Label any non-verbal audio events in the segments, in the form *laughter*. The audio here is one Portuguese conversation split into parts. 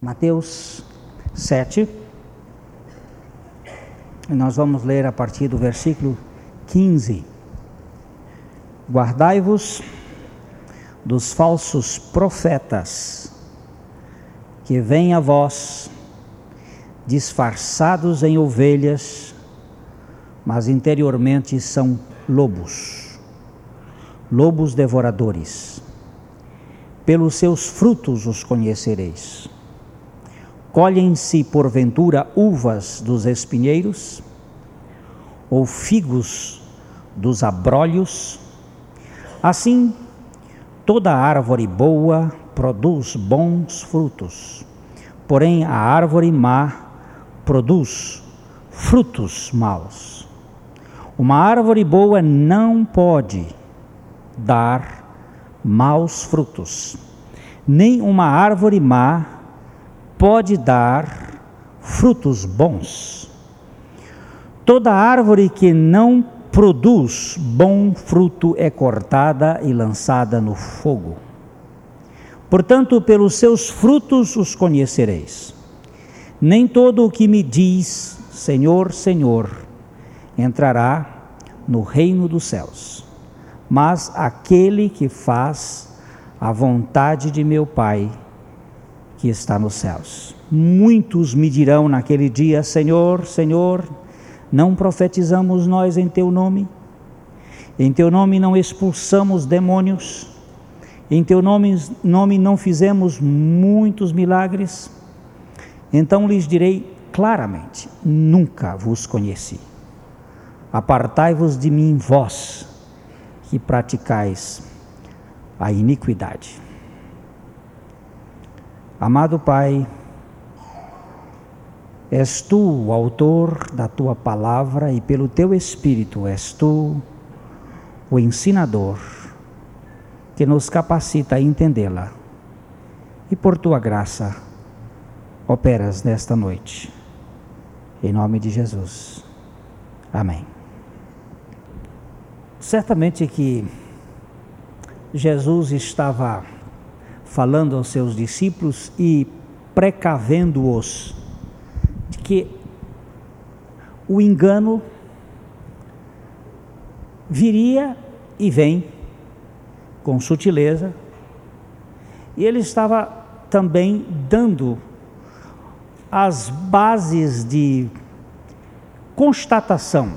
Mateus 7. E nós vamos ler a partir do versículo 15. Guardai-vos dos falsos profetas que vêm a vós disfarçados em ovelhas, mas interiormente são lobos, lobos devoradores. Pelos seus frutos os conhecereis. Colhem-se, porventura, uvas dos espinheiros, ou figos dos abrolhos? Assim, toda árvore boa produz bons frutos, porém a árvore má produz frutos maus. Uma árvore boa não pode dar maus frutos, nem uma árvore má pode dar frutos bons. Toda árvore que não produz bom fruto é cortada e lançada no fogo. Portanto, pelos seus frutos os conhecereis. Nem todo o que me diz Senhor, Senhor entrará no reino dos céus, mas aquele que faz a vontade de meu Pai que está nos céus. Muitos me dirão naquele dia: Senhor, Senhor, não profetizamos nós em teu nome? Em teu nome não expulsamos demônios? Em teu nome, nome não fizemos muitos milagres? Então lhes direi claramente: Nunca vos conheci. Apartai-vos de mim, vós que praticais a iniquidade. Amado Pai, és tu o autor da tua palavra e pelo teu Espírito és tu o ensinador que nos capacita a entendê-la. E por tua graça, operas nesta noite. Em nome de Jesus. Amém. Certamente que Jesus estava falando aos seus discípulos e precavendo-os de que o engano viria e vem com sutileza, e ele estava também dando as bases de constatação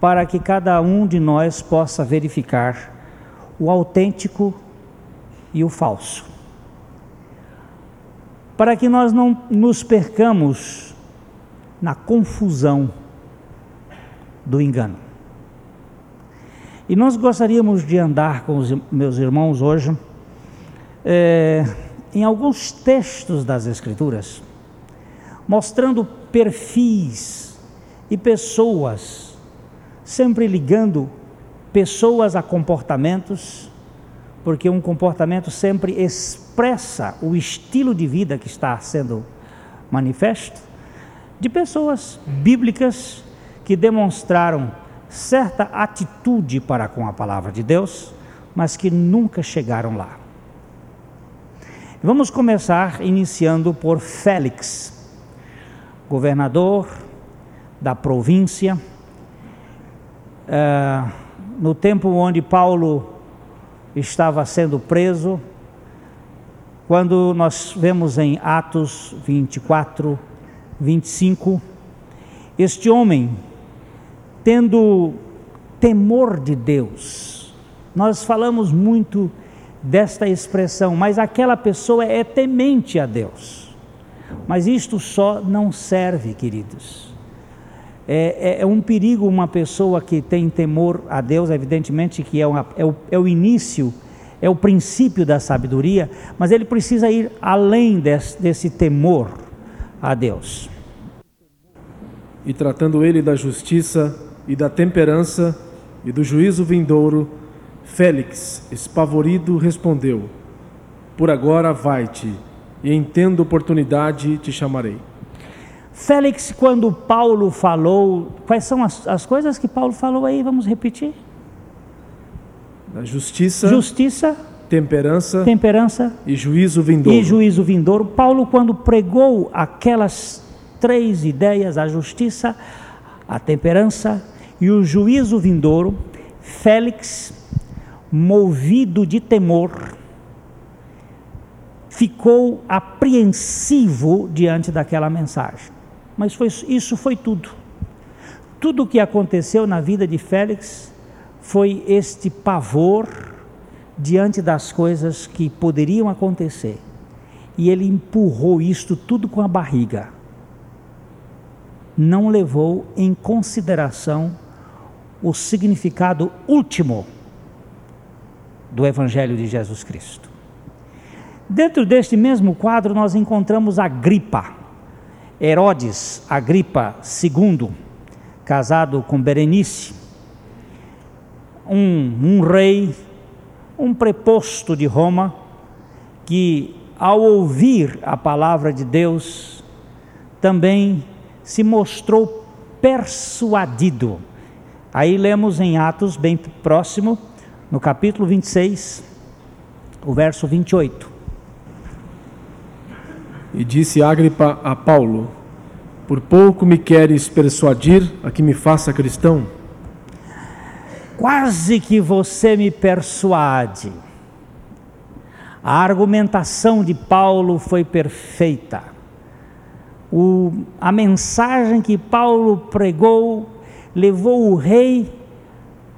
para que cada um de nós possa verificar o autêntico e o falso. Para que nós não nos percamos na confusão do engano. E nós gostaríamos de andar com os meus irmãos hoje é, em alguns textos das Escrituras, mostrando perfis e pessoas, sempre ligando pessoas a comportamentos, porque um comportamento sempre expressa o estilo de vida que está sendo manifesto, de pessoas bíblicas que demonstraram certa atitude para com a palavra de Deus, mas que nunca chegaram lá. Vamos começar iniciando por Félix, governador da província, uh, no tempo onde Paulo estava sendo preso, quando nós vemos em Atos 24, 25, este homem, tendo temor de Deus, nós falamos muito desta expressão, mas aquela pessoa é temente a Deus. Mas isto só não serve, queridos. É, é, é um perigo uma pessoa que tem temor a Deus, evidentemente que é, uma, é, o, é o início, é o princípio da sabedoria, mas ele precisa ir além desse, desse temor a Deus. E tratando ele da justiça e da temperança e do juízo vindouro, Félix, espavorido, respondeu: Por agora vai-te, e em tendo oportunidade te chamarei. Félix, quando Paulo falou, quais são as, as coisas que Paulo falou aí? Vamos repetir? Da justiça, justiça temperança, temperança e juízo vindouro. e juízo vindouro. Paulo, quando pregou aquelas três ideias, a justiça, a temperança e o juízo vindouro, Félix, movido de temor, ficou apreensivo diante daquela mensagem. Mas foi, isso foi tudo. Tudo o que aconteceu na vida de Félix foi este pavor diante das coisas que poderiam acontecer. E ele empurrou isto tudo com a barriga. Não levou em consideração o significado último do Evangelho de Jesus Cristo. Dentro deste mesmo quadro, nós encontramos Agripa, Herodes Agripa II, casado com Berenice, um, um rei, um preposto de Roma, que ao ouvir a palavra de Deus, também se mostrou persuadido. Aí lemos em Atos, bem próximo, no capítulo 26, o verso 28. E disse Agripa a Paulo: Por pouco me queres persuadir a que me faça cristão? Quase que você me persuade. A argumentação de Paulo foi perfeita. O, a mensagem que Paulo pregou levou o rei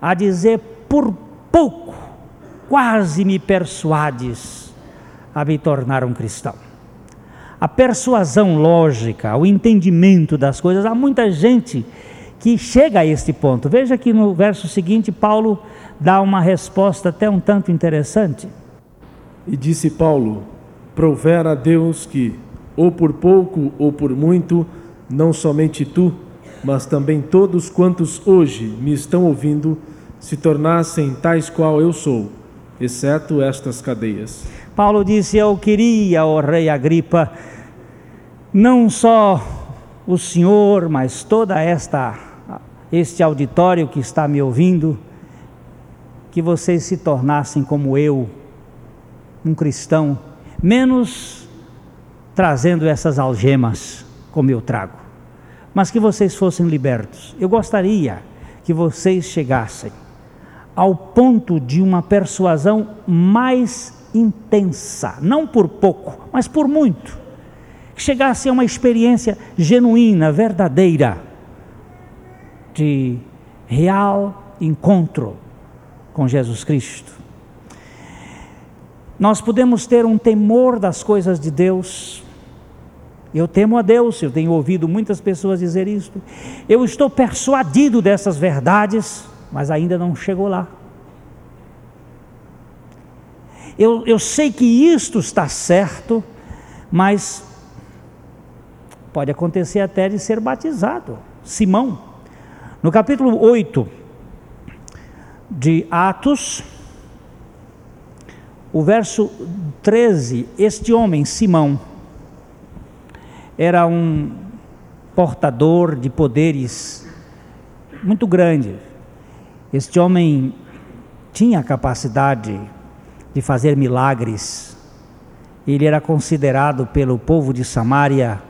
a dizer: Por pouco, quase me persuades a me tornar um cristão. A persuasão lógica, o entendimento das coisas, há muita gente que chega a este ponto. Veja que no verso seguinte, Paulo dá uma resposta até um tanto interessante. E disse Paulo: Provera a Deus que, ou por pouco ou por muito, não somente tu, mas também todos quantos hoje me estão ouvindo, se tornassem tais qual eu sou, exceto estas cadeias. Paulo disse: Eu queria, ó rei Agripa, não só o senhor, mas toda esta este auditório que está me ouvindo, que vocês se tornassem como eu, um cristão, menos trazendo essas algemas como eu trago, mas que vocês fossem libertos. Eu gostaria que vocês chegassem ao ponto de uma persuasão mais intensa, não por pouco, mas por muito. Que chegasse a uma experiência genuína, verdadeira de real encontro com Jesus Cristo. Nós podemos ter um temor das coisas de Deus. Eu temo a Deus, eu tenho ouvido muitas pessoas dizer isto. Eu estou persuadido dessas verdades, mas ainda não chegou lá. Eu, eu sei que isto está certo, mas pode acontecer até de ser batizado. Simão, no capítulo 8 de Atos, o verso 13, este homem, Simão, era um portador de poderes muito grande. Este homem tinha capacidade de fazer milagres. Ele era considerado pelo povo de Samaria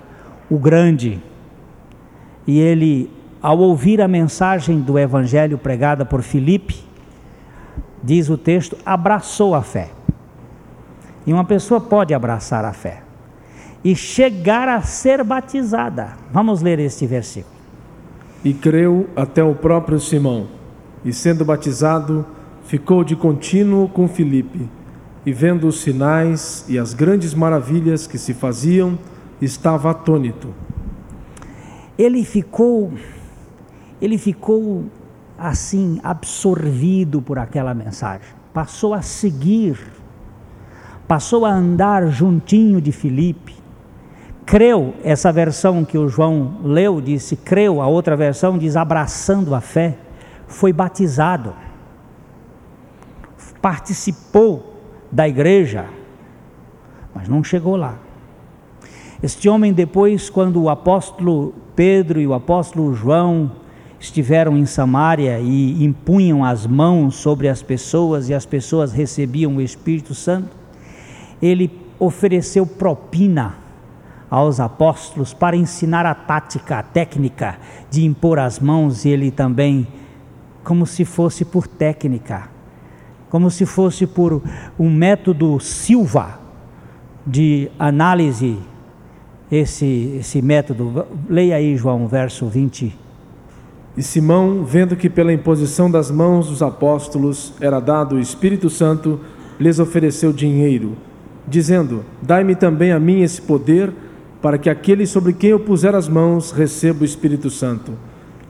o grande. E ele ao ouvir a mensagem do Evangelho pregada por Filipe, diz o texto, abraçou a fé. E uma pessoa pode abraçar a fé e chegar a ser batizada. Vamos ler este versículo. E creu até o próprio Simão, e sendo batizado, ficou de contínuo com Filipe, e vendo os sinais e as grandes maravilhas que se faziam, estava atônito. Ele ficou ele ficou assim absorvido por aquela mensagem, passou a seguir, passou a andar juntinho de Filipe, creu, essa versão que o João leu disse creu, a outra versão diz abraçando a fé, foi batizado, participou da igreja, mas não chegou lá. Este homem depois, quando o apóstolo Pedro e o apóstolo João estiveram em Samaria e impunham as mãos sobre as pessoas e as pessoas recebiam o Espírito Santo, ele ofereceu propina aos apóstolos para ensinar a tática, a técnica de impor as mãos, e ele também, como se fosse por técnica, como se fosse por um método Silva de análise, esse, esse método. Leia aí, João, verso 20. E Simão, vendo que pela imposição das mãos dos apóstolos era dado o Espírito Santo, lhes ofereceu dinheiro, dizendo: Dai-me também a mim esse poder, para que aquele sobre quem eu puser as mãos receba o Espírito Santo.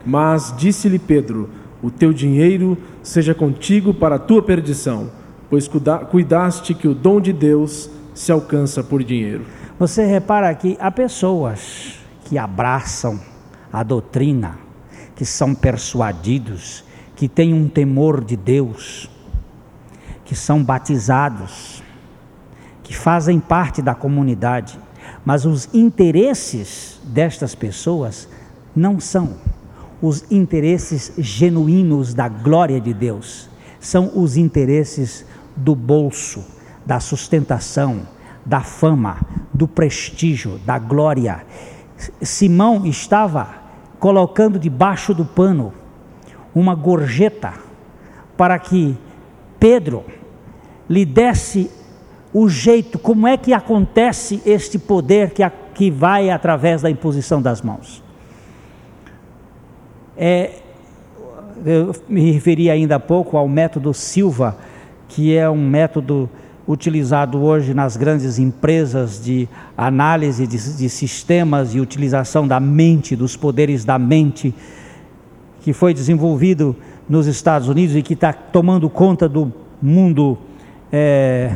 Mas disse-lhe Pedro: O teu dinheiro seja contigo para a tua perdição, pois cuidaste que o dom de Deus se alcança por dinheiro. Você repara que há pessoas que abraçam a doutrina, que são persuadidos, que têm um temor de Deus, que são batizados, que fazem parte da comunidade, mas os interesses destas pessoas não são os interesses genuínos da glória de Deus, são os interesses do bolso, da sustentação, da fama, do prestígio, da glória. Simão estava colocando debaixo do pano uma gorjeta para que Pedro lhe desse o jeito, como é que acontece este poder que, a, que vai através da imposição das mãos. É, eu me referi ainda há pouco ao método Silva, que é um método utilizado hoje nas grandes empresas de análise de, de, sistemas e utilização da mente, dos poderes da mente, que foi desenvolvido nos Estados Unidos e que está tomando conta do mundo é,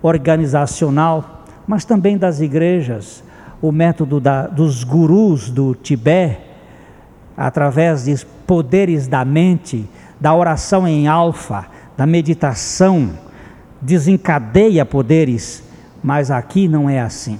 organizacional, mas também das igrejas. O método da, dos gurus do Tibete, através de poderes da mente, da oração em alfa, da meditação, desencadeia poderes, mas aqui não é assim.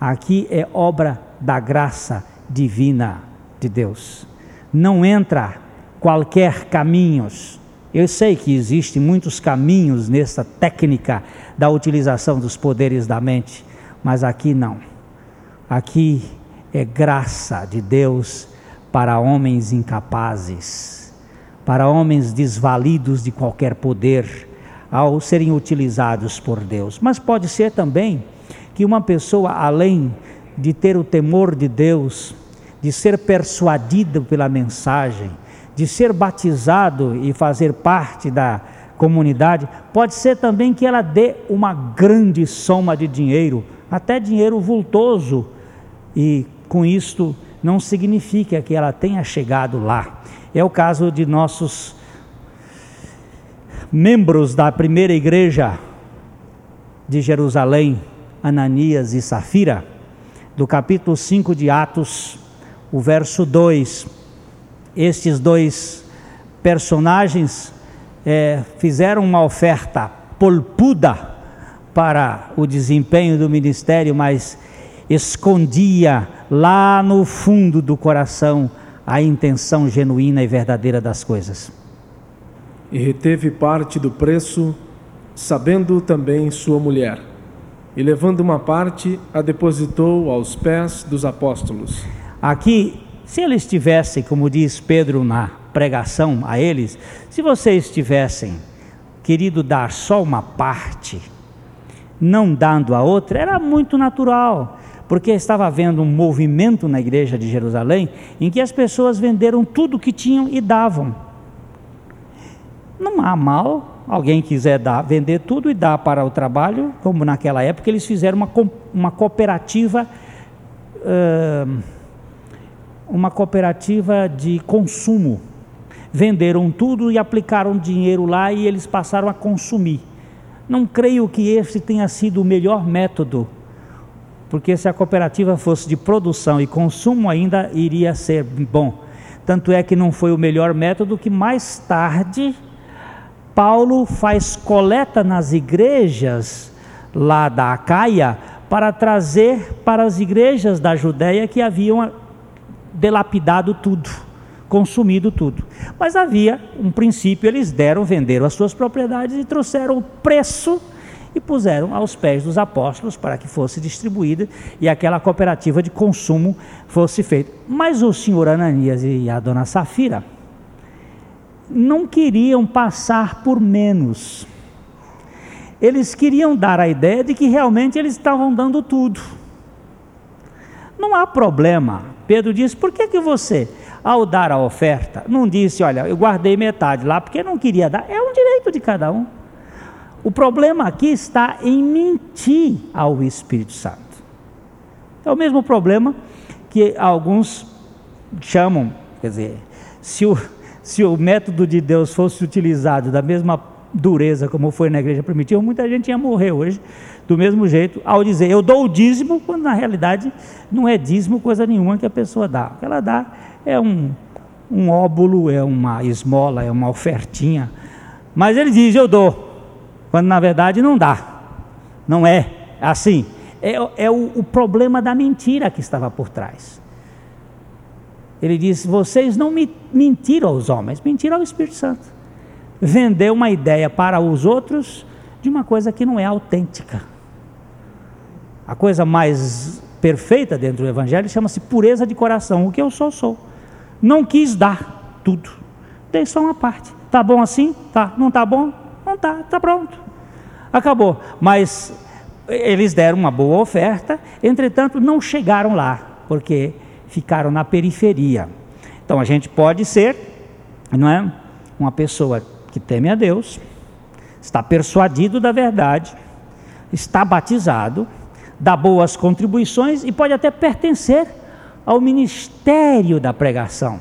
Aqui é obra da graça divina de Deus. Não entra qualquer caminhos. Eu sei que existem muitos caminhos nessa técnica da utilização dos poderes da mente, mas aqui não. Aqui é graça de Deus para homens incapazes, para homens desvalidos de qualquer poder ao serem utilizados por Deus. Mas pode ser também que uma pessoa, além de ter o temor de Deus, de ser persuadido pela mensagem, de ser batizado e fazer parte da comunidade, pode ser também que ela dê uma grande soma de dinheiro, até dinheiro vultoso, e com isto não significa que ela tenha chegado lá. É o caso de nossos membros da primeira igreja de Jerusalém, Ananias e Safira, do capítulo 5 de Atos, o verso 2. Estes dois personagens é, fizeram uma oferta polpuda para o desempenho do ministério, mas escondia lá no fundo do coração a intenção genuína e verdadeira das coisas e reteve parte do preço, sabendo também sua mulher. E levando uma parte, a depositou aos pés dos apóstolos. Aqui, se eles tivessem, como diz Pedro na pregação a eles, se vocês tivessem querido dar só uma parte, não dando a outra, era muito natural, porque estava havendo um movimento na igreja de Jerusalém em que as pessoas venderam tudo que tinham e davam. Não há mal alguém quiser dar, vender tudo e dar para o trabalho, como naquela época eles fizeram uma, uma cooperativa, uma cooperativa de consumo. Venderam tudo e aplicaram dinheiro lá e eles passaram a consumir. Não creio que esse tenha sido o melhor método, porque se a cooperativa fosse de produção e consumo ainda iria ser bom. Tanto é que não foi o melhor método que mais tarde Paulo faz coleta nas igrejas lá da Acaia para trazer para as igrejas da Judéia que haviam delapidado tudo consumido tudo. Mas havia um princípio, eles deram, venderam as suas propriedades e trouxeram o preço e puseram aos pés dos apóstolos para que fosse distribuída e aquela cooperativa de consumo fosse feita. Mas o senhor Ananias e a dona Safira não queriam passar por menos. Eles queriam dar a ideia de que realmente eles estavam dando tudo. Não há problema. Pedro disse: por que, que você, ao dar a oferta, não disse, olha, eu guardei metade lá porque não queria dar? É um direito de cada um. O problema aqui está em mentir ao Espírito Santo. É o mesmo problema que alguns chamam, quer dizer, se o, se o método de Deus fosse utilizado da mesma dureza como foi na igreja primitiva, muita gente ia morrer hoje do mesmo jeito, ao dizer eu dou o dízimo, quando na realidade não é dízimo coisa nenhuma que a pessoa dá. O que ela dá é um, um óbulo, é uma esmola, é uma ofertinha. Mas ele diz eu dou quando na verdade não dá. Não é assim. É, é o, o problema da mentira que estava por trás. Ele diz: vocês não me mentiram aos homens, mentiram ao Espírito Santo. Vendeu uma ideia para os outros de uma coisa que não é autêntica. A coisa mais perfeita dentro do Evangelho chama-se pureza de coração. O que eu sou, sou. Não quis dar tudo. Dei só uma parte. Tá bom assim? Tá. Não tá bom? Tá. Tá pronto acabou. Mas eles deram uma boa oferta, entretanto não chegaram lá, porque ficaram na periferia. Então a gente pode ser, não é, uma pessoa que teme a Deus, está persuadido da verdade, está batizado, dá boas contribuições e pode até pertencer ao ministério da pregação,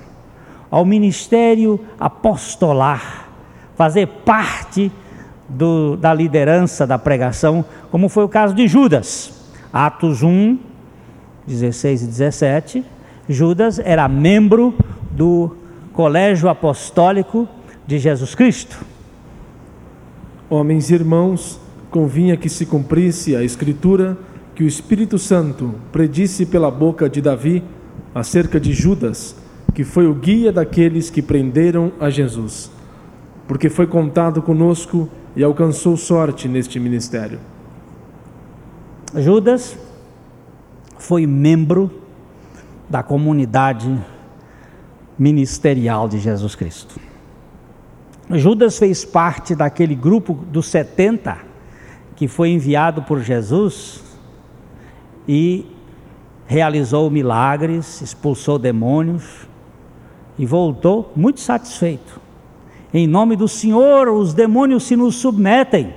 ao ministério apostolar, fazer parte do, da liderança da pregação, como foi o caso de Judas. Atos 1, 16 e 17. Judas era membro do colégio apostólico de Jesus Cristo. Homens e irmãos, convinha que se cumprisse a Escritura que o Espírito Santo predisse pela boca de Davi acerca de Judas, que foi o guia daqueles que prenderam a Jesus. Porque foi contado conosco e alcançou sorte neste ministério. Judas foi membro da comunidade ministerial de Jesus Cristo. Judas fez parte daquele grupo dos 70 que foi enviado por Jesus e realizou milagres, expulsou demônios e voltou muito satisfeito. Em nome do Senhor, os demônios se nos submetem.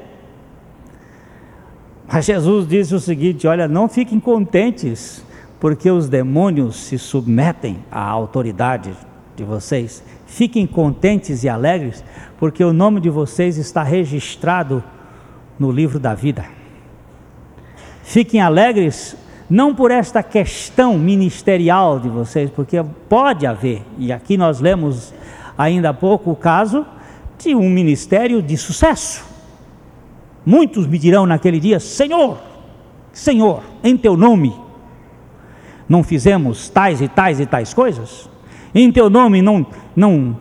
Mas Jesus disse o seguinte: olha, não fiquem contentes, porque os demônios se submetem à autoridade de vocês. Fiquem contentes e alegres, porque o nome de vocês está registrado no livro da vida. Fiquem alegres, não por esta questão ministerial de vocês, porque pode haver, e aqui nós lemos ainda há pouco o caso de um ministério de sucesso. Muitos me dirão naquele dia: Senhor, Senhor, em teu nome não fizemos tais e tais e tais coisas? Em teu nome não, não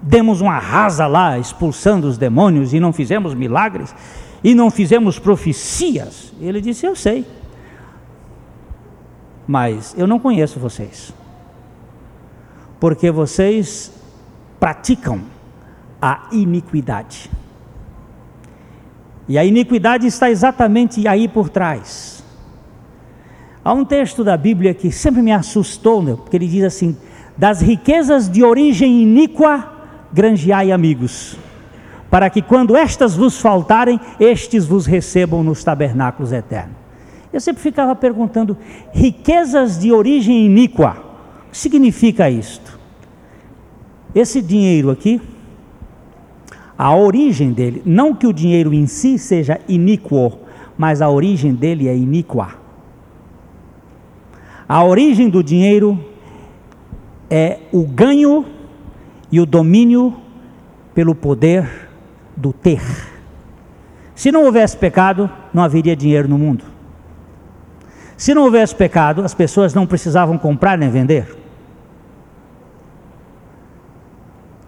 demos uma rasa lá expulsando os demônios e não fizemos milagres e não fizemos profecias? Ele disse: Eu sei, mas eu não conheço vocês, porque vocês praticam a iniquidade. E a iniquidade está exatamente aí por trás. Há um texto da Bíblia que sempre me assustou, meu, porque ele diz assim: Das riquezas de origem iníqua, granjeai amigos, para que quando estas vos faltarem, estes vos recebam nos tabernáculos eternos. Eu sempre ficava perguntando: riquezas de origem iníqua, o que significa isto? Esse dinheiro aqui, a origem dele, não que o dinheiro em si seja iníquo, mas a origem dele é iníqua. A origem do dinheiro é o ganho e o domínio pelo poder do ter. Se não houvesse pecado, não haveria dinheiro no mundo. Se não houvesse pecado, as pessoas não precisavam comprar nem vender.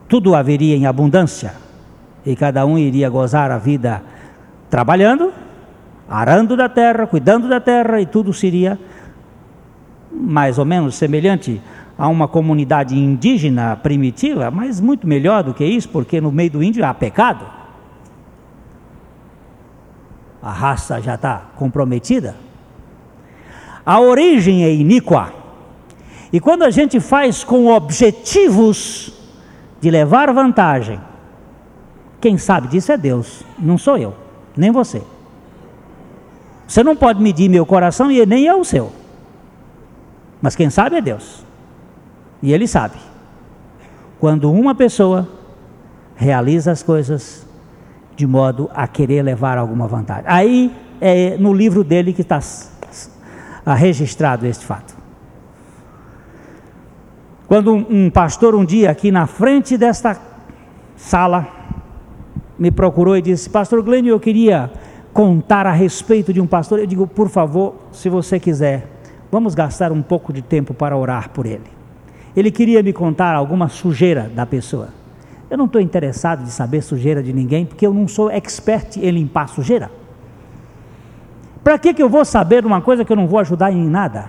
Tudo haveria em abundância e cada um iria gozar a vida trabalhando, arando da terra, cuidando da terra e tudo seria mais ou menos semelhante a uma comunidade indígena primitiva, mas muito melhor do que isso, porque no meio do índio há pecado. A raça já está comprometida. A origem é iníqua. E quando a gente faz com objetivos de levar vantagem, quem sabe disso é Deus, não sou eu, nem você. Você não pode medir meu coração e nem é o seu. Mas quem sabe é Deus. E Ele sabe. Quando uma pessoa realiza as coisas de modo a querer levar alguma vantagem. Aí é no livro dele que está registrado este fato. Quando um pastor um dia aqui na frente desta sala me procurou e disse: Pastor Glênio, eu queria contar a respeito de um pastor. Eu digo, por favor, se você quiser, vamos gastar um pouco de tempo para orar por ele. Ele queria me contar alguma sujeira da pessoa. Eu não estou interessado de saber sujeira de ninguém, porque eu não sou expert em limpar sujeira. Para que, que eu vou saber uma coisa que eu não vou ajudar em nada?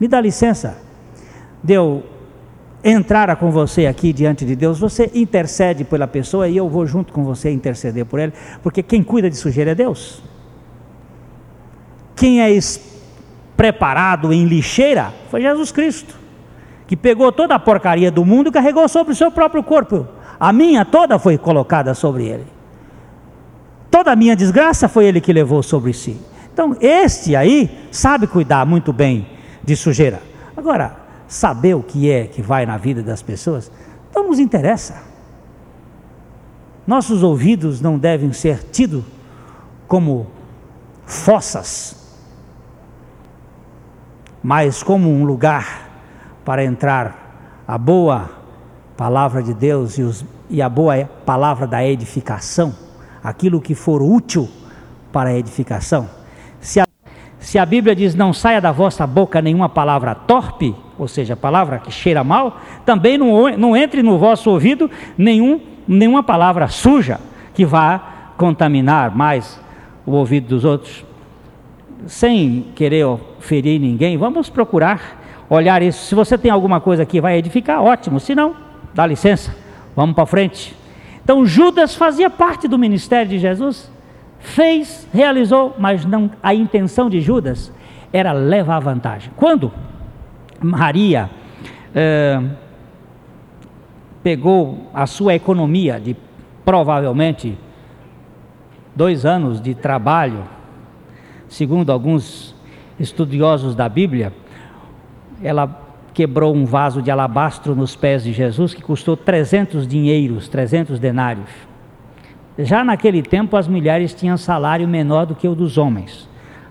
Me dá licença de eu entrar com você aqui diante de Deus, você intercede pela pessoa e eu vou junto com você interceder por ele, porque quem cuida de sujeira é Deus. Quem é preparado em lixeira foi Jesus Cristo, que pegou toda a porcaria do mundo e carregou sobre o seu próprio corpo. A minha toda foi colocada sobre ele. Toda a minha desgraça foi ele que levou sobre si. Então, este aí sabe cuidar muito bem de sujeira. Agora, saber o que é que vai na vida das pessoas, não nos interessa. Nossos ouvidos não devem ser tidos como fossas, mas como um lugar para entrar a boa palavra de Deus e, os, e a boa palavra da edificação, aquilo que for útil para a edificação. Se a, Bíblia diz: Não saia da vossa boca nenhuma palavra torpe, ou seja, palavra que cheira mal, também não, não entre no vosso ouvido nenhum, nenhuma palavra suja que vá contaminar mais o ouvido dos outros. Sem querer ferir ninguém, vamos procurar olhar isso. Se você tem alguma coisa que vai edificar, ótimo. Se não, dá licença, vamos para frente. Então Judas fazia parte do ministério de Jesus, fez, realizou, mas não a intenção de Judas era levar vantagem. Quando Maria é, pegou a sua economia de provavelmente dois anos de trabalho, segundo alguns estudiosos da Bíblia, ela quebrou um vaso de alabastro nos pés de Jesus que custou 300 dinheiros, 300 denários. Já naquele tempo as mulheres tinham salário menor do que o dos homens.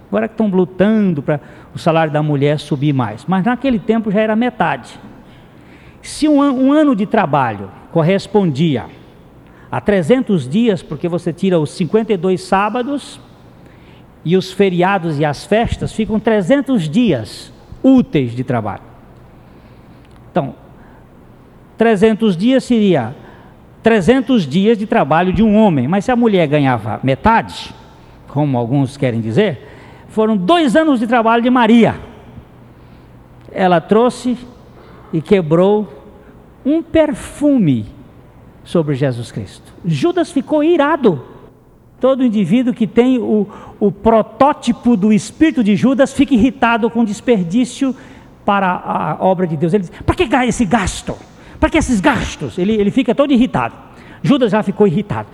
Agora que estão lutando para o salário da mulher subir mais. Mas naquele tempo já era metade. Se um, um ano de trabalho correspondia a 300 dias, porque você tira os 52 sábados e os feriados e as festas, ficam 300 dias úteis de trabalho. Então, 300 dias seria 300 dias de trabalho de um homem, mas se a mulher ganhava metade, como alguns querem dizer, foram dois anos de trabalho de Maria. Ela trouxe e quebrou um perfume sobre Jesus Cristo. Judas ficou irado. Todo indivíduo que tem o, o protótipo do espírito de Judas fica irritado com desperdício para a obra de Deus. Ele diz: para que esse gasto? Para que esses gastos? Ele, ele fica todo irritado. Judas já ficou irritado.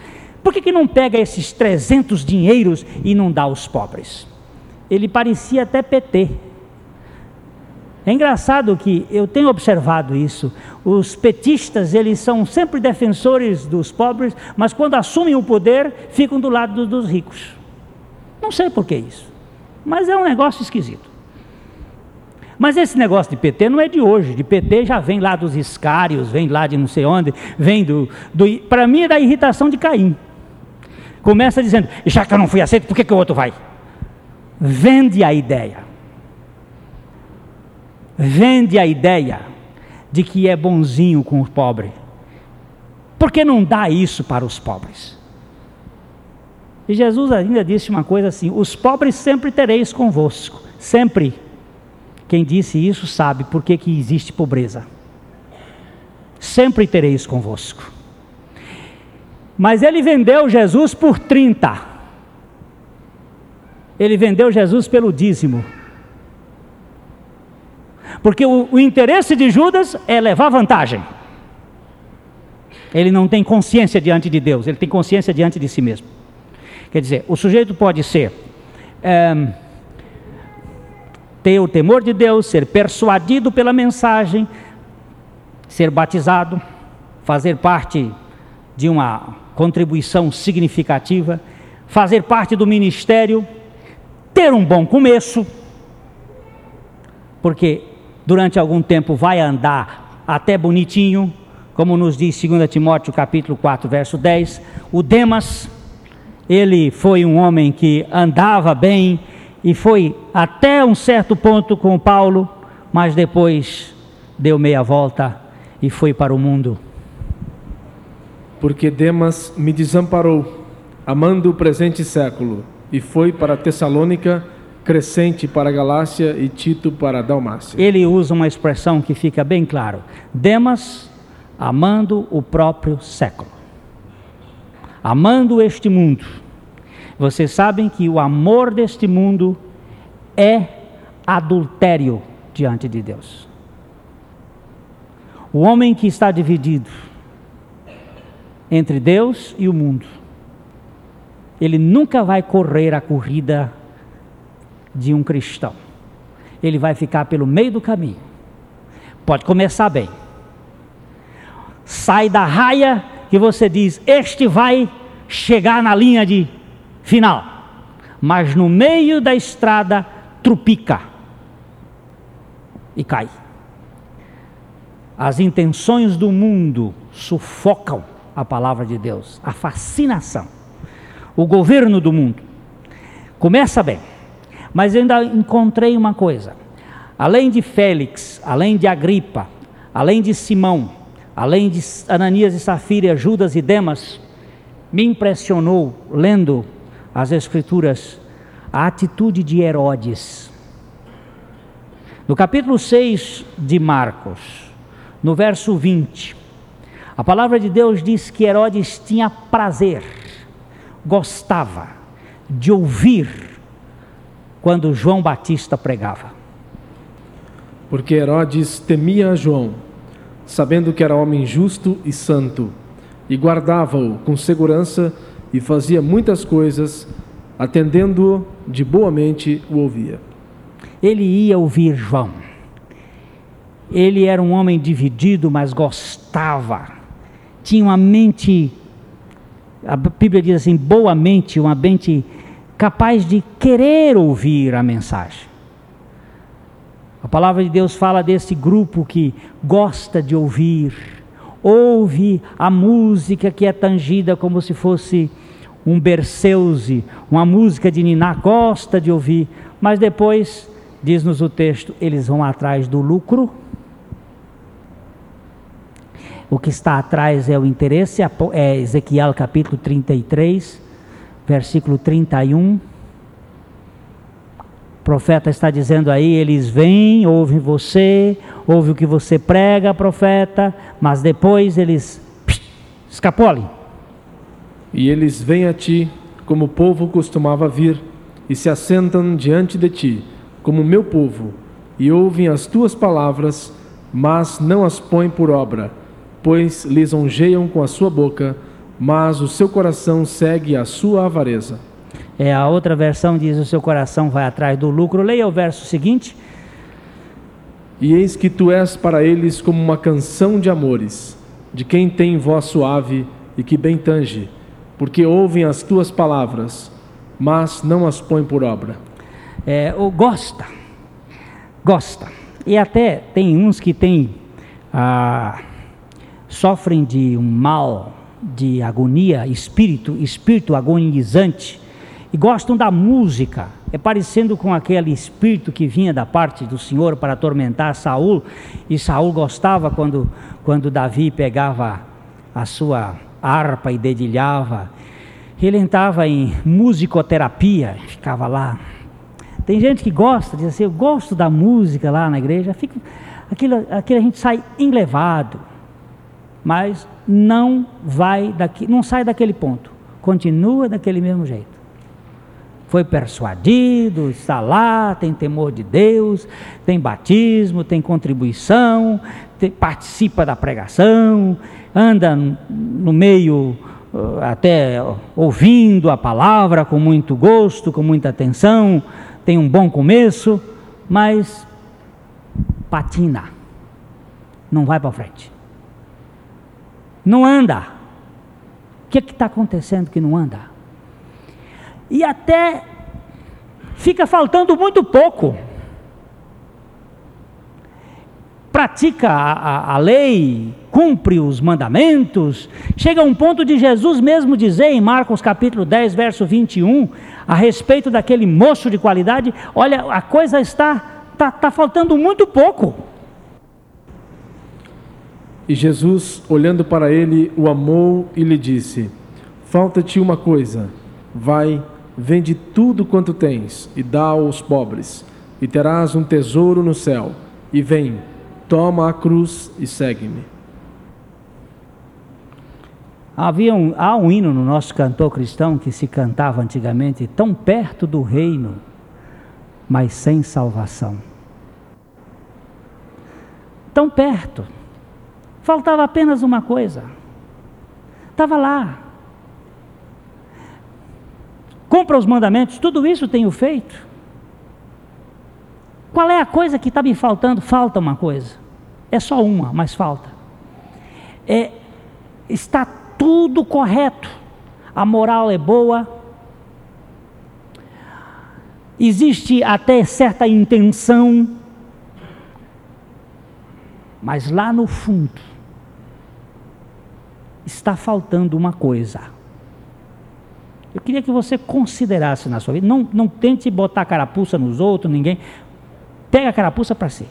Por que, que não pega esses 300 dinheiros e não dá aos pobres? ele parecia até PT. É engraçado que eu tenho observado isso. Os petistas, eles são sempre defensores dos pobres, mas quando assumem o poder, ficam do lado dos ricos. Não sei por que isso, mas é um negócio esquisito. Mas esse negócio de PT não é de hoje, de PT já vem lá dos escários, vem lá de não sei onde, vem do. do Para mim é da irritação de Caim. Começa dizendo, já que eu não fui aceito, por que, que o outro vai? vende a ideia. Vende a ideia de que é bonzinho com o pobre. Por que não dá isso para os pobres? E Jesus ainda disse uma coisa assim: os pobres sempre tereis convosco, sempre. Quem disse isso sabe por que, que existe pobreza. Sempre tereis convosco. Mas ele vendeu Jesus por 30. Ele vendeu Jesus pelo dízimo. Porque o, o interesse de Judas é levar vantagem. Ele não tem consciência diante de Deus, ele tem consciência diante de si mesmo. Quer dizer, o sujeito pode ser. É, ter o temor de Deus, ser persuadido pela mensagem, ser batizado, fazer parte de uma contribuição significativa, fazer parte do ministério, ter um bom começo, porque durante algum tempo vai andar até bonitinho, como nos diz 2 Timóteo capítulo 4, verso 10, o Demas, ele foi um homem que andava bem e foi até um certo ponto com Paulo, mas depois deu meia volta e foi para o mundo. Porque Demas me desamparou, amando o presente século e foi para Tessalônica, Crescente para Galácia e Tito para Dalmácia. Ele usa uma expressão que fica bem claro: Demas amando o próprio século, amando este mundo. Vocês sabem que o amor deste mundo é adultério diante de Deus. O homem que está dividido entre Deus e o mundo ele nunca vai correr a corrida de um cristão. Ele vai ficar pelo meio do caminho. Pode começar bem. Sai da raia que você diz: Este vai chegar na linha de final. Mas no meio da estrada, trupica e cai. As intenções do mundo sufocam a palavra de Deus, a fascinação o governo do mundo. Começa bem, mas ainda encontrei uma coisa. Além de Félix, além de Agripa, além de Simão, além de Ananias e Safira, Judas e Demas, me impressionou, lendo as Escrituras, a atitude de Herodes. No capítulo 6 de Marcos, no verso 20, a palavra de Deus diz que Herodes tinha prazer gostava de ouvir quando João Batista pregava. Porque Herodes temia João, sabendo que era homem justo e santo, e guardava-o com segurança e fazia muitas coisas, atendendo-o de boa mente o ouvia. Ele ia ouvir João. Ele era um homem dividido, mas gostava. Tinha uma mente a Bíblia diz assim, boamente, uma mente capaz de querer ouvir a mensagem. A palavra de Deus fala desse grupo que gosta de ouvir, ouve a música que é tangida como se fosse um berceuse, uma música de niná, gosta de ouvir, mas depois, diz-nos o texto, eles vão atrás do lucro o que está atrás é o interesse, é Ezequiel capítulo 33, versículo 31. O profeta está dizendo aí: eles vêm, ouvem você, ouvem o que você prega, profeta, mas depois eles escapolem. E eles vêm a ti, como o povo costumava vir, e se assentam diante de ti, como meu povo, e ouvem as tuas palavras, mas não as põem por obra pois lisonjeiam com a sua boca, mas o seu coração segue a sua avareza. É, a outra versão diz: o seu coração vai atrás do lucro. Leia o verso seguinte. E eis que tu és para eles como uma canção de amores, de quem tem voz suave e que bem tange, porque ouvem as tuas palavras, mas não as põem por obra. É, ou gosta, gosta. E até tem uns que têm. Ah, sofrem de um mal, de agonia, espírito, espírito agonizante, e gostam da música. É parecendo com aquele espírito que vinha da parte do Senhor para atormentar Saul, e Saul gostava quando, quando Davi pegava a sua harpa e dedilhava. Ele entrava em musicoterapia, ficava lá. Tem gente que gosta, diz assim, eu gosto da música lá na igreja, fica, aquilo, aquilo a gente sai enlevado, mas não vai daqui, não sai daquele ponto, continua daquele mesmo jeito foi persuadido, está lá, tem temor de Deus, tem batismo, tem contribuição, tem, participa da pregação, anda no meio uh, até ouvindo a palavra com muito gosto, com muita atenção, tem um bom começo, mas patina, não vai para frente, não anda. O que está acontecendo que não anda? E até fica faltando muito pouco. Pratica a, a, a, lei, cumpre os mandamentos, chega a um ponto de Jesus mesmo dizer em Marcos capítulo 10, verso 21, a respeito daquele moço de qualidade: olha, a coisa está, está, está faltando muito pouco. E Jesus, olhando para ele, o amou e lhe disse: Falta-te uma coisa, vai Vende tudo quanto tens e dá aos pobres, e terás um tesouro no céu. E vem, toma a cruz e segue-me. Havia um, há um hino no nosso cantor cristão que se cantava antigamente, tão perto do reino, mas sem salvação. Tão perto. Faltava apenas uma coisa. Estava lá, cumpra os mandamentos, tudo isso tenho feito. Qual é a coisa que está me faltando? Falta uma coisa. É só uma, mas falta. É, está tudo correto. A moral é boa. Existe até certa intenção. Mas lá no fundo está faltando uma coisa. Eu queria que você considerasse na sua vida. Não, não tente botar carapuça nos outros, ninguém. Pega a carapuça para si.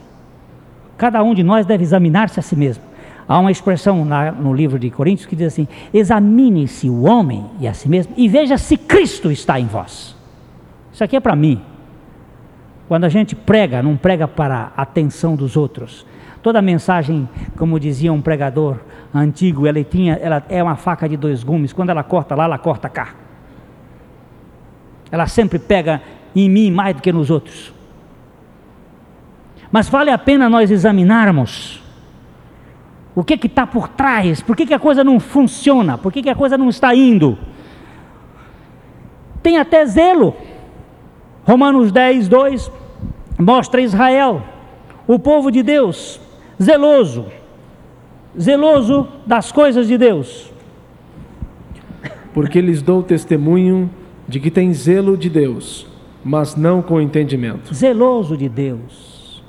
Cada um de nós deve examinar-se a si mesmo. Há uma expressão na, no livro de Coríntios que diz assim: examine-se o homem e a si mesmo e veja se Cristo está em vós. Isso aqui é para mim. Quando a gente prega, não prega para a atenção dos outros. Toda mensagem, como dizia um pregador antigo, ela tinha, ela é uma faca de dois gumes. Quando ela corta lá, ela corta cá. Ela sempre pega em mim mais do que nos outros. Mas vale a pena nós examinarmos o que está por trás, por que, que a coisa não funciona, por que, que a coisa não está indo. Tem até zelo. Romanos 10, 2 mostra Israel, o povo de Deus, zeloso, zeloso das coisas de Deus. Porque lhes dou testemunho de que tem zelo de Deus, mas não com entendimento. Zeloso de Deus.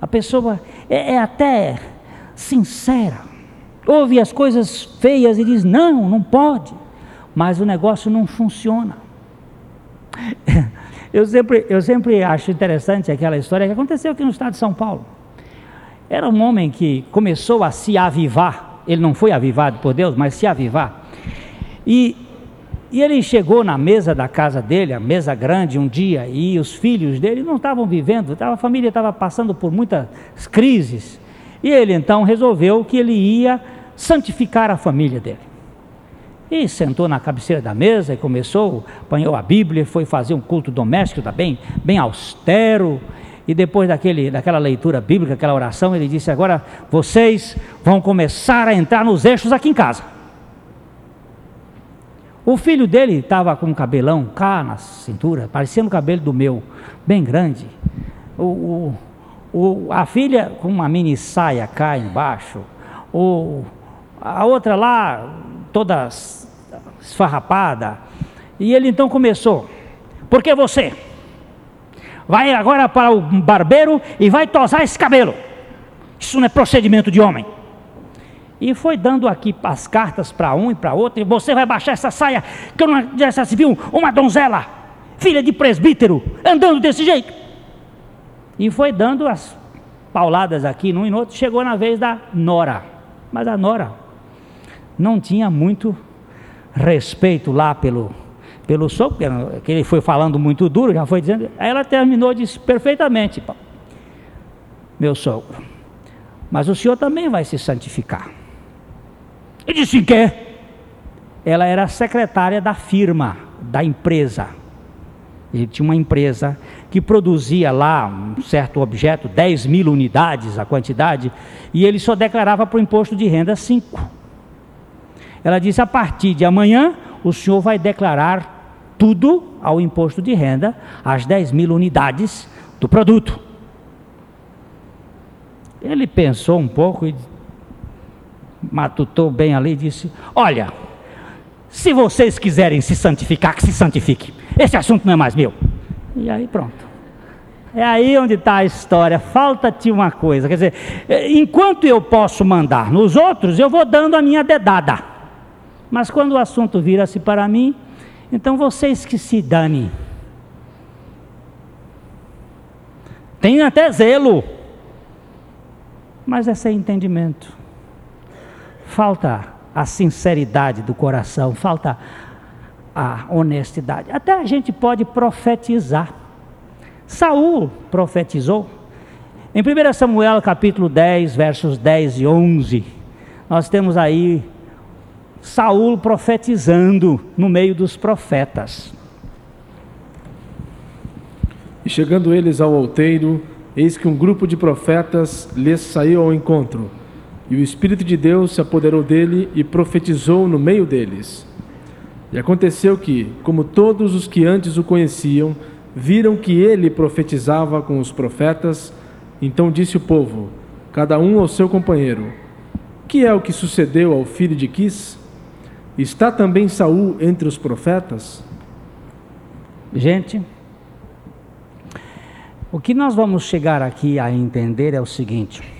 A pessoa é, é até sincera, ouve as coisas feias e diz: não, não pode, mas o negócio não funciona. *laughs* Eu sempre, eu sempre acho interessante aquela história que aconteceu aqui no estado de São Paulo. Era um homem que começou a se avivar, ele não foi avivado por Deus, mas se avivar. E e ele chegou na mesa da casa dele, a mesa grande, um dia, e os filhos dele não estavam vivendo, a família estava passando por muitas crises. E ele então resolveu que ele ia santificar a família dele. E sentou na cabeceira da mesa e começou, apanhou a Bíblia, foi fazer um culto doméstico também, bem austero. E depois daquele, daquela leitura bíblica, aquela oração, ele disse: Agora vocês vão começar a entrar nos eixos aqui em casa. O filho dele estava com um cabelão cá na cintura, parecendo o cabelo do meu, bem grande. O, o, a filha com uma mini saia cá embaixo. O, a outra lá, toda esfarrapada. E ele então começou: Por que você? Vai agora para o barbeiro e vai tosar esse cabelo. Isso não é procedimento de homem. E foi dando aqui as cartas para um e para outro. E você vai baixar essa saia, que eu não se viu uma donzela, filha de presbítero, andando desse jeito. E foi dando as pauladas aqui num e no outro. Chegou na vez da Nora. Mas a Nora não tinha muito respeito lá pelo, pelo sogro, que ele foi falando muito duro, já foi dizendo. Aí ela terminou disse perfeitamente: Meu sogro, mas o senhor também vai se santificar. Ele disse: que? Ela era secretária da firma, da empresa. Ele tinha uma empresa que produzia lá um certo objeto, 10 mil unidades a quantidade, e ele só declarava para o imposto de renda 5. Ela disse: a partir de amanhã, o senhor vai declarar tudo ao imposto de renda, as 10 mil unidades do produto. Ele pensou um pouco e matutou bem ali e disse: Olha, se vocês quiserem se santificar, que se santifique. Esse assunto não é mais meu. E aí pronto. É aí onde está a história. Falta-te uma coisa. Quer dizer, enquanto eu posso mandar nos outros, eu vou dando a minha dedada. Mas quando o assunto vira-se para mim, então vocês que se dane. Tem até zelo. Mas é sem entendimento. Falta a sinceridade do coração, falta a honestidade. Até a gente pode profetizar. Saul profetizou. Em 1 Samuel capítulo 10, versos 10 e 11, nós temos aí Saul profetizando no meio dos profetas. E chegando eles ao outeiro, eis que um grupo de profetas lhes saiu ao encontro. E o Espírito de Deus se apoderou dele e profetizou no meio deles. E aconteceu que, como todos os que antes o conheciam, viram que ele profetizava com os profetas, então disse o povo, cada um ao seu companheiro: Que é o que sucedeu ao filho de Quis? Está também Saul entre os profetas? Gente, o que nós vamos chegar aqui a entender é o seguinte: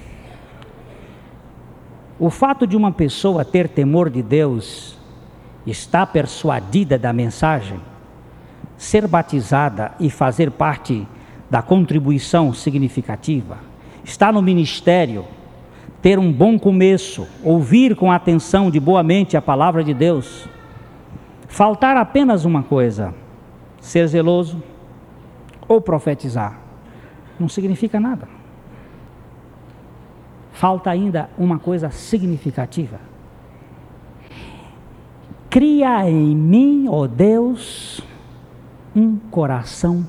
o fato de uma pessoa ter temor de Deus, estar persuadida da mensagem, ser batizada e fazer parte da contribuição significativa, estar no ministério, ter um bom começo, ouvir com atenção de boa mente a palavra de Deus, faltar apenas uma coisa: ser zeloso ou profetizar, não significa nada falta ainda uma coisa significativa. Cria em mim, ó oh Deus, um coração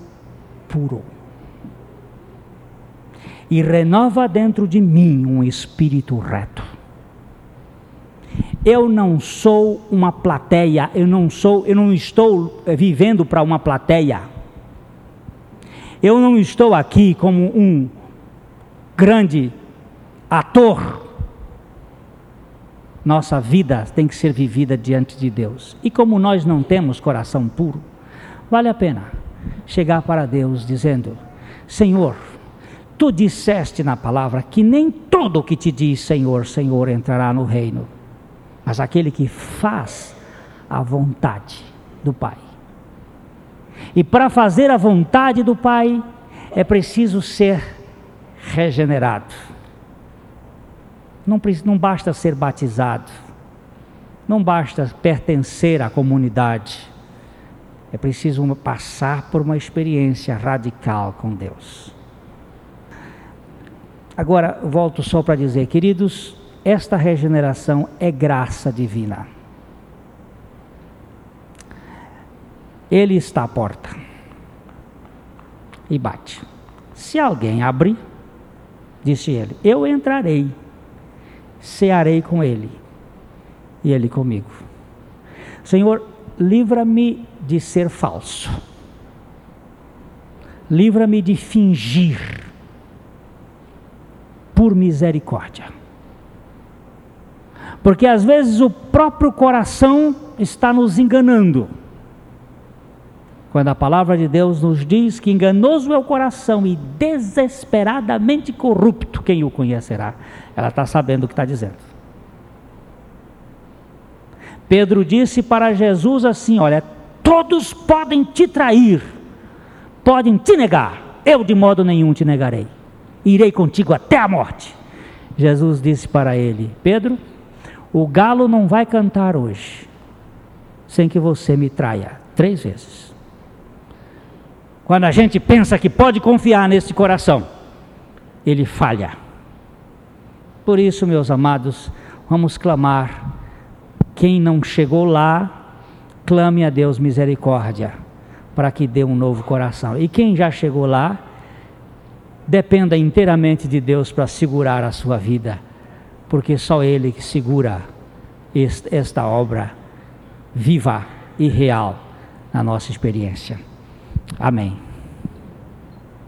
puro. E renova dentro de mim um espírito reto. Eu não sou uma plateia, eu não sou, eu não estou eh, vivendo para uma plateia. Eu não estou aqui como um grande ator. Nossa vida tem que ser vivida diante de Deus. E como nós não temos coração puro, vale a pena chegar para Deus dizendo: Senhor, tu disseste na palavra que nem todo que te diz Senhor, Senhor entrará no reino, mas aquele que faz a vontade do Pai. E para fazer a vontade do Pai é preciso ser regenerado não, não basta ser batizado, não basta pertencer à comunidade, é preciso passar por uma experiência radical com Deus. Agora, volto só para dizer, queridos, esta regeneração é graça divina. Ele está à porta e bate. Se alguém abrir, disse ele, eu entrarei cearei com ele e ele comigo. Senhor, livra-me de ser falso. Livra-me de fingir. Por misericórdia. Porque às vezes o próprio coração está nos enganando. Quando a palavra de Deus nos diz que enganoso é o coração e desesperadamente corrupto, quem o conhecerá? Ela está sabendo o que está dizendo. Pedro disse para Jesus assim: Olha, todos podem te trair, podem te negar, eu de modo nenhum te negarei, irei contigo até a morte. Jesus disse para ele: Pedro, O galo não vai cantar hoje sem que você me traia três vezes. Quando a gente pensa que pode confiar nesse coração, ele falha. Por isso, meus amados, vamos clamar. Quem não chegou lá, clame a Deus misericórdia, para que dê um novo coração. E quem já chegou lá, dependa inteiramente de Deus para segurar a sua vida, porque só Ele que segura esta obra viva e real na nossa experiência. Amém.